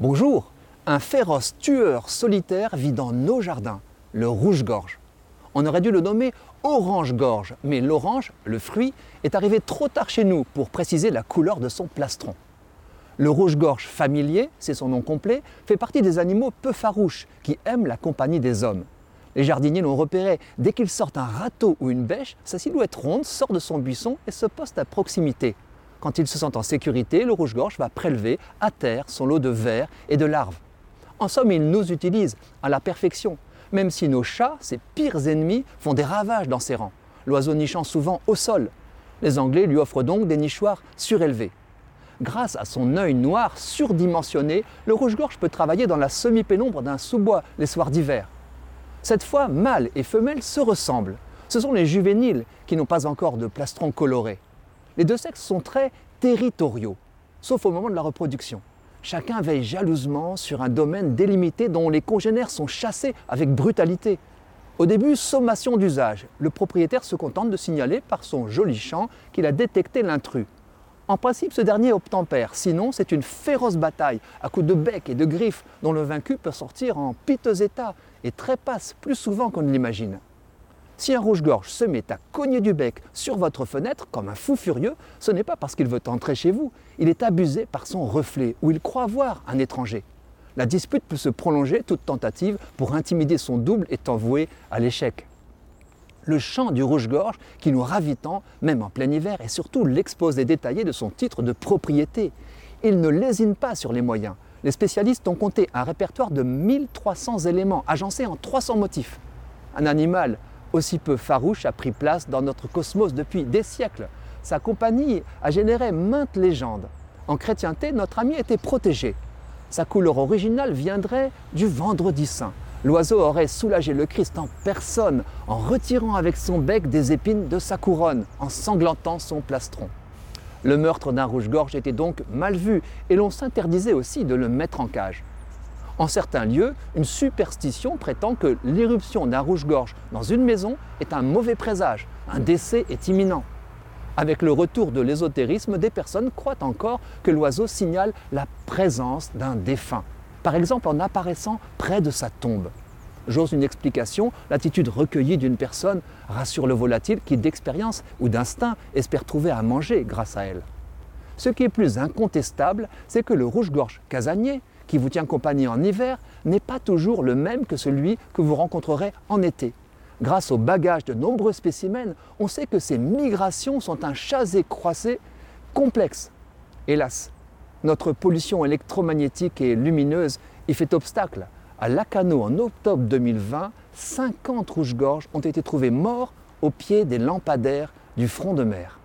Bonjour, un féroce tueur solitaire vit dans nos jardins, le rouge-gorge. On aurait dû le nommer orange-gorge, mais l'orange, le fruit, est arrivé trop tard chez nous pour préciser la couleur de son plastron. Le rouge-gorge familier, c'est son nom complet, fait partie des animaux peu farouches qui aiment la compagnie des hommes. Les jardiniers l'ont repéré. Dès qu'il sort un râteau ou une bêche, sa silhouette ronde sort de son buisson et se poste à proximité. Quand il se sent en sécurité, le rouge-gorge va prélever à terre son lot de vers et de larves. En somme, il nous utilise à la perfection, même si nos chats, ses pires ennemis, font des ravages dans ses rangs, l'oiseau nichant souvent au sol. Les Anglais lui offrent donc des nichoirs surélevés. Grâce à son œil noir surdimensionné, le rouge-gorge peut travailler dans la semi-pénombre d'un sous-bois les soirs d'hiver. Cette fois, mâle et femelle se ressemblent. Ce sont les juvéniles qui n'ont pas encore de plastron coloré. Les deux sexes sont très territoriaux, sauf au moment de la reproduction. Chacun veille jalousement sur un domaine délimité dont les congénères sont chassés avec brutalité. Au début, sommation d'usage. Le propriétaire se contente de signaler par son joli chant qu'il a détecté l'intrus. En principe, ce dernier obtempère, sinon c'est une féroce bataille à coups de bec et de griffes dont le vaincu peut sortir en piteux état et trépasse plus souvent qu'on ne l'imagine. Si un rouge-gorge se met à cogner du bec sur votre fenêtre comme un fou furieux, ce n'est pas parce qu'il veut entrer chez vous, il est abusé par son reflet ou il croit voir un étranger. La dispute peut se prolonger, toute tentative pour intimider son double étant vouée à l'échec le chant du rouge-gorge qui nous ravit tant, même en plein hiver, et surtout l'exposé détaillé de son titre de propriété. Il ne lésine pas sur les moyens. Les spécialistes ont compté un répertoire de 1300 éléments agencés en 300 motifs. Un animal aussi peu farouche a pris place dans notre cosmos depuis des siècles. Sa compagnie a généré maintes légendes. En chrétienté, notre ami était protégé. Sa couleur originale viendrait du vendredi saint. L'oiseau aurait soulagé le Christ en personne en retirant avec son bec des épines de sa couronne, en sanglantant son plastron. Le meurtre d'un rouge-gorge était donc mal vu et l'on s'interdisait aussi de le mettre en cage. En certains lieux, une superstition prétend que l'irruption d'un rouge-gorge dans une maison est un mauvais présage, un décès est imminent. Avec le retour de l'ésotérisme, des personnes croient encore que l'oiseau signale la présence d'un défunt par exemple en apparaissant près de sa tombe. J'ose une explication, l'attitude recueillie d'une personne rassure le volatile qui d'expérience ou d'instinct espère trouver à manger grâce à elle. Ce qui est plus incontestable, c'est que le rouge-gorge casanier, qui vous tient compagnie en hiver, n'est pas toujours le même que celui que vous rencontrerez en été. Grâce au bagage de nombreux spécimens, on sait que ces migrations sont un chasé croisé complexe. Hélas, notre pollution électromagnétique et lumineuse y fait obstacle. À Lacano, en octobre 2020, 50 rouges-gorges ont été trouvés morts au pied des lampadaires du front de mer.